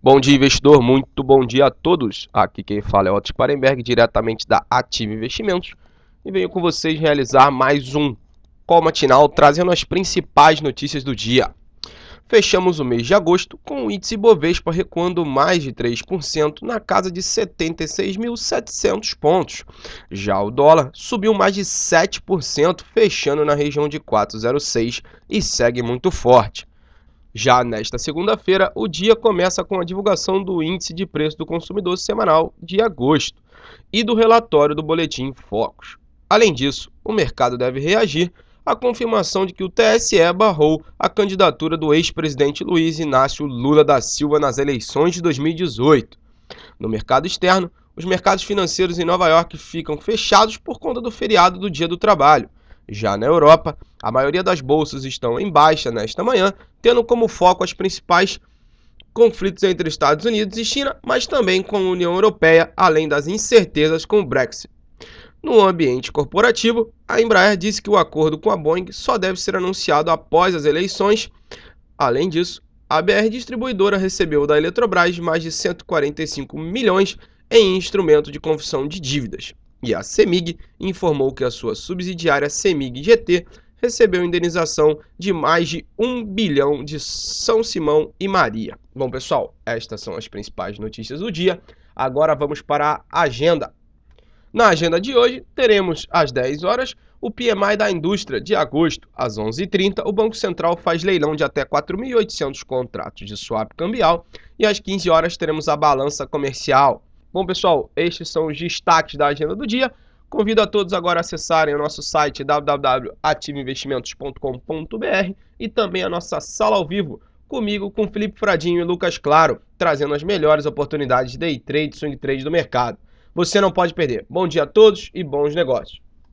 Bom dia, investidor. Muito bom dia a todos. Aqui quem fala é Otto Sparenberg, diretamente da Ative Investimentos. E venho com vocês realizar mais um call matinal, trazendo as principais notícias do dia. Fechamos o mês de agosto com o índice Bovespa recuando mais de 3% na casa de 76.700 pontos. Já o dólar subiu mais de 7%, fechando na região de 4,06 e segue muito forte. Já nesta segunda-feira, o dia começa com a divulgação do Índice de Preço do Consumidor Semanal de agosto e do relatório do Boletim Focus. Além disso, o mercado deve reagir à confirmação de que o TSE barrou a candidatura do ex-presidente Luiz Inácio Lula da Silva nas eleições de 2018. No mercado externo, os mercados financeiros em Nova York ficam fechados por conta do feriado do Dia do Trabalho. Já na Europa, a maioria das bolsas estão em baixa nesta manhã, tendo como foco as principais conflitos entre Estados Unidos e China, mas também com a União Europeia, além das incertezas com o Brexit. No ambiente corporativo, a Embraer disse que o acordo com a Boeing só deve ser anunciado após as eleições. Além disso, a BR Distribuidora recebeu da Eletrobras mais de 145 milhões em instrumento de confissão de dívidas. E a CEMIG informou que a sua subsidiária CEMIG GT recebeu indenização de mais de 1 bilhão de São Simão e Maria. Bom, pessoal, estas são as principais notícias do dia. Agora vamos para a agenda. Na agenda de hoje, teremos às 10 horas o PMI da indústria de agosto. Às 11h30, o Banco Central faz leilão de até 4.800 contratos de swap cambial. E às 15 horas teremos a balança comercial. Bom, pessoal, estes são os destaques da agenda do dia. Convido a todos agora a acessarem o nosso site www.ativeinvestimentos.com.br e também a nossa sala ao vivo comigo, com Felipe Fradinho e Lucas Claro, trazendo as melhores oportunidades de day trade swing trade do mercado. Você não pode perder. Bom dia a todos e bons negócios.